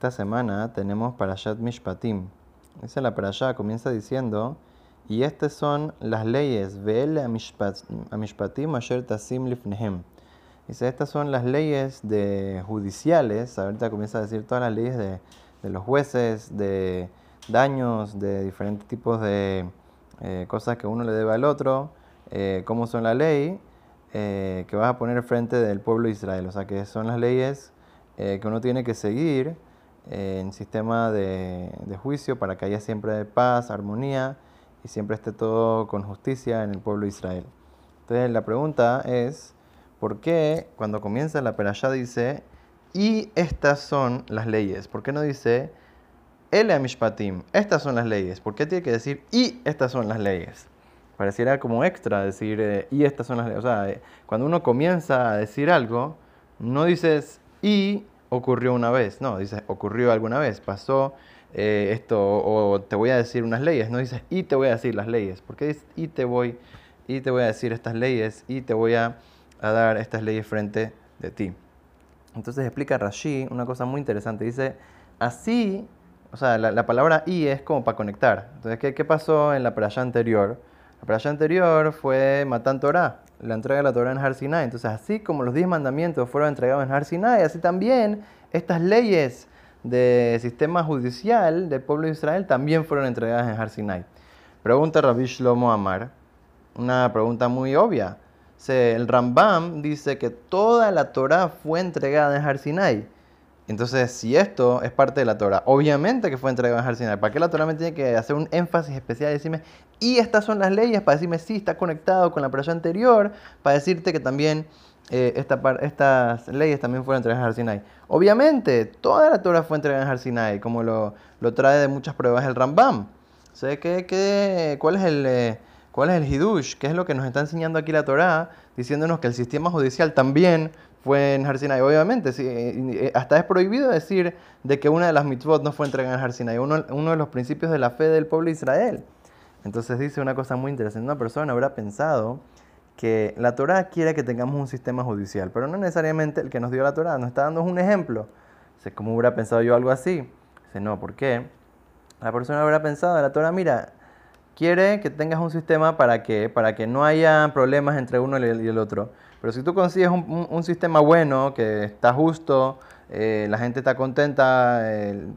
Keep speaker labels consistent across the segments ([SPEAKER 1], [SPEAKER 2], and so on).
[SPEAKER 1] Esta semana tenemos Parashat Mishpatim. Esa la Parashá comienza diciendo, y estas son las leyes, Ve'ele Amishpatim Asher Tasim Lifnehem. Dice, estas son las leyes de judiciales, ahorita comienza a decir todas las leyes de, los jueces, de daños, de diferentes tipos de eh, cosas que uno le debe al otro, eh, cómo son la ley, eh, que vas a poner frente del pueblo de Israel. O sea, que son las leyes que uno tiene que seguir en sistema de, juicio para que haya siempre paz, armonía y siempre esté todo con justicia en el pueblo de Israel. Entonces la pregunta es, ¿por qué cuando comienza la perashá dice, y estas son las leyes? ¿Por qué no dice, el Amishpatim, estas son las leyes? ¿Por qué tiene que decir, y estas son las leyes? Pareciera como extra decir, eh, y estas son las leyes. O sea, eh, cuando uno comienza a decir algo, no dices, y ocurrió una vez, no, dices ocurrió alguna vez, pasó eh, esto, o, te voy a decir unas leyes, no dices y te voy a decir las leyes, porque dices y te voy, y te voy a decir estas leyes, y te voy a, dar estas leyes frente de ti. Entonces explica Rashi una cosa muy interesante, dice, así, o sea, la, palabra y es como para conectar. Entonces, ¿qué, qué pasó en la playa anterior? La playa anterior fue Matan Torah, la entrega de la Torah en Har Sinai. Entonces, así como los diez mandamientos fueron entregados en Har Sinai, así también estas leyes de sistema judicial del pueblo de Israel también fueron entregadas en Har Sinai. Pregunta Rabbi Shlomo Amar, una pregunta muy obvia. El Rambam dice que toda la Torah fue entregada en Har Sinai. Entonces, si esto es parte de la Torah, obviamente que fue entregado en Har Sinai. ¿Para qué la Torah me tiene que hacer un énfasis especial y decirme, y estas son las leyes, para decirme, sí, está conectado con la playa anterior, para decirte que también eh, esta estas leyes también fueron entregadas en Har Sinai? Obviamente, toda la Torah fue entregada en Har Sinai, como lo, trae de muchas pruebas el Rambam. ¿Sé qué, qué, cuál es el... Eh, ¿Cuál es el Hidush? ¿Qué es lo que nos está enseñando aquí la Torah? Diciéndonos que el sistema judicial también fue en Har Obviamente, sí, eh, hasta es prohibido decir de que una de las mitzvot no fue entregada en Har uno, uno de los principios de la fe del pueblo de Israel. Entonces dice una cosa muy interesante. Una persona habrá pensado que la Torah quiere que tengamos un sistema judicial, pero no necesariamente el que nos dio la Torah, nos está dando un ejemplo. ¿cómo hubiera pensado yo algo así? Dice, no, ¿por qué? La persona habrá pensado, la Torah, mira, quiere que tengas un sistema para que, para que no haya problemas entre uno y el otro. Pero si tú consigues un, sistema bueno, que está justo, eh, la gente está contenta,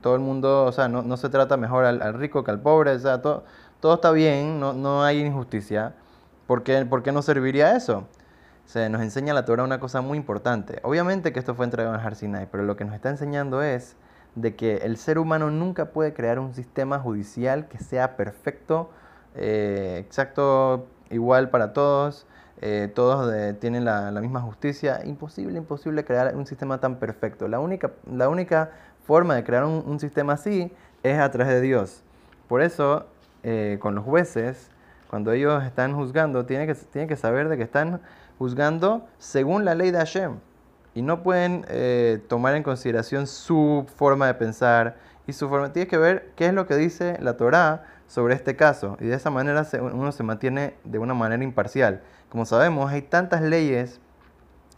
[SPEAKER 1] todo el mundo, o sea, no, se trata mejor al, rico que al pobre, o sea, todo, está bien, no, no hay injusticia, ¿por qué, ¿por qué no serviría eso? Se nos enseña la Torah una cosa muy importante. Obviamente que esto fue entregado en Har Sinai, pero lo que nos está enseñando es de que el ser humano nunca puede crear un sistema judicial que sea perfecto, eh, exacto, igual para todos, eh, todos tienen la, misma justicia. Imposible, imposible crear un sistema tan perfecto. La única, la única forma de crear un, sistema así es a través de Dios. Por eso, eh, con los jueces, cuando ellos están juzgando, tienen que, tienen que saber de que están juzgando según la ley de Hashem. Y no pueden eh, tomar en consideración su forma de pensar y su forma. Tienes que ver qué es lo que dice la Torá sobre este caso. Y de esa manera uno se mantiene de una manera imparcial. Como sabemos, hay tantas leyes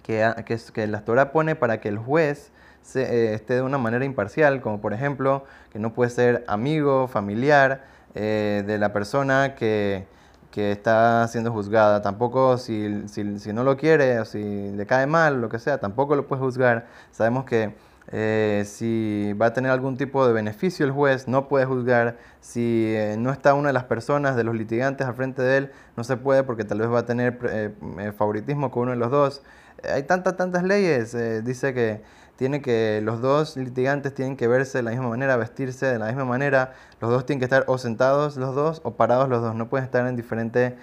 [SPEAKER 1] que, que, que la Torah pone para que el juez se, eh, esté de una manera imparcial, como por ejemplo que no puede ser amigo, familiar eh, de la persona que, que, está siendo juzgada. Tampoco si, si, si no lo quiere o si le cae mal, lo que sea, tampoco lo puede juzgar. Sabemos que eh, si va a tener algún tipo de beneficio el juez, no puede juzgar. Si eh, no está una de las personas, de los litigantes al frente de él, no se puede porque tal vez va a tener eh, favoritismo con uno de los dos. hay tantas, tantas leyes. dice que tiene que los dos litigantes tienen que verse de la misma manera, vestirse de la misma manera. Los dos tienen que estar o sentados los dos o parados los dos. No pueden estar en diferente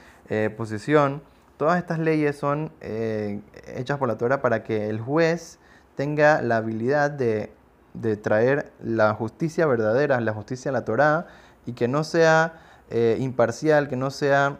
[SPEAKER 1] posición. Todas estas leyes son hechas por la Torah para que el juez tenga la habilidad de, traer la justicia verdadera, la justicia a la Torá, y que no sea eh, imparcial, que no sea,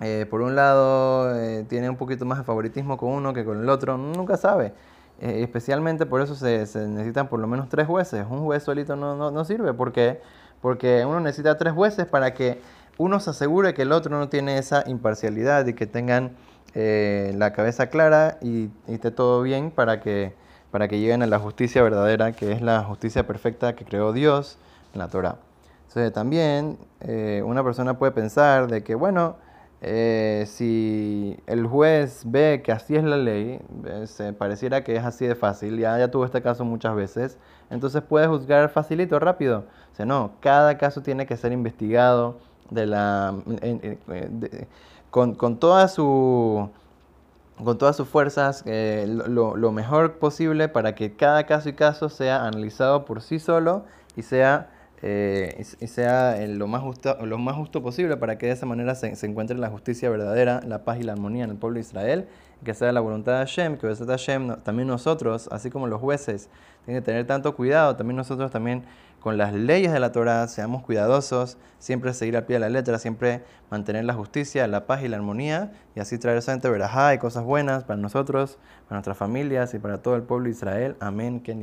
[SPEAKER 1] eh, por un lado, eh, tiene un poquito más de favoritismo con uno que con el otro, nunca sabe. especialmente por eso se, necesitan por lo menos tres jueces. Un juez solito no, no, sirve porque, porque uno necesita tres jueces para que uno se asegure que el otro no tiene esa imparcialidad y que tengan la cabeza clara y, y esté todo bien para que para que lleguen a la justicia verdadera, que es la justicia perfecta que creó Dios en la Torah. Entonces también eh, una persona puede pensar de que, bueno, eh, si el juez ve que así es la ley, se pareciera que es así de fácil, ya, ya tuvo este caso muchas veces, entonces puede juzgar facilito, rápido. O sea, no, cada caso tiene que ser investigado de la, con, con toda su con todas sus fuerzas eh, lo, lo, mejor posible para que cada caso y caso sea analizado por sí solo y sea, eh, y sea lo, más justo, lo más justo posible para que de esa manera se, se, encuentre la justicia verdadera, la paz y la armonía en el pueblo de Israel, que sea la voluntad de Hashem, que Hashem, también nosotros, así como los jueces, tienen que tener tanto cuidado, también nosotros también con las leyes de la Torah, seamos cuidadosos, siempre seguir al pie de la letra, siempre mantener la justicia, la paz y la armonía, y así traer solamente verajá y cosas buenas para nosotros, para nuestras familias y para todo el pueblo de Israel. Amén. Ken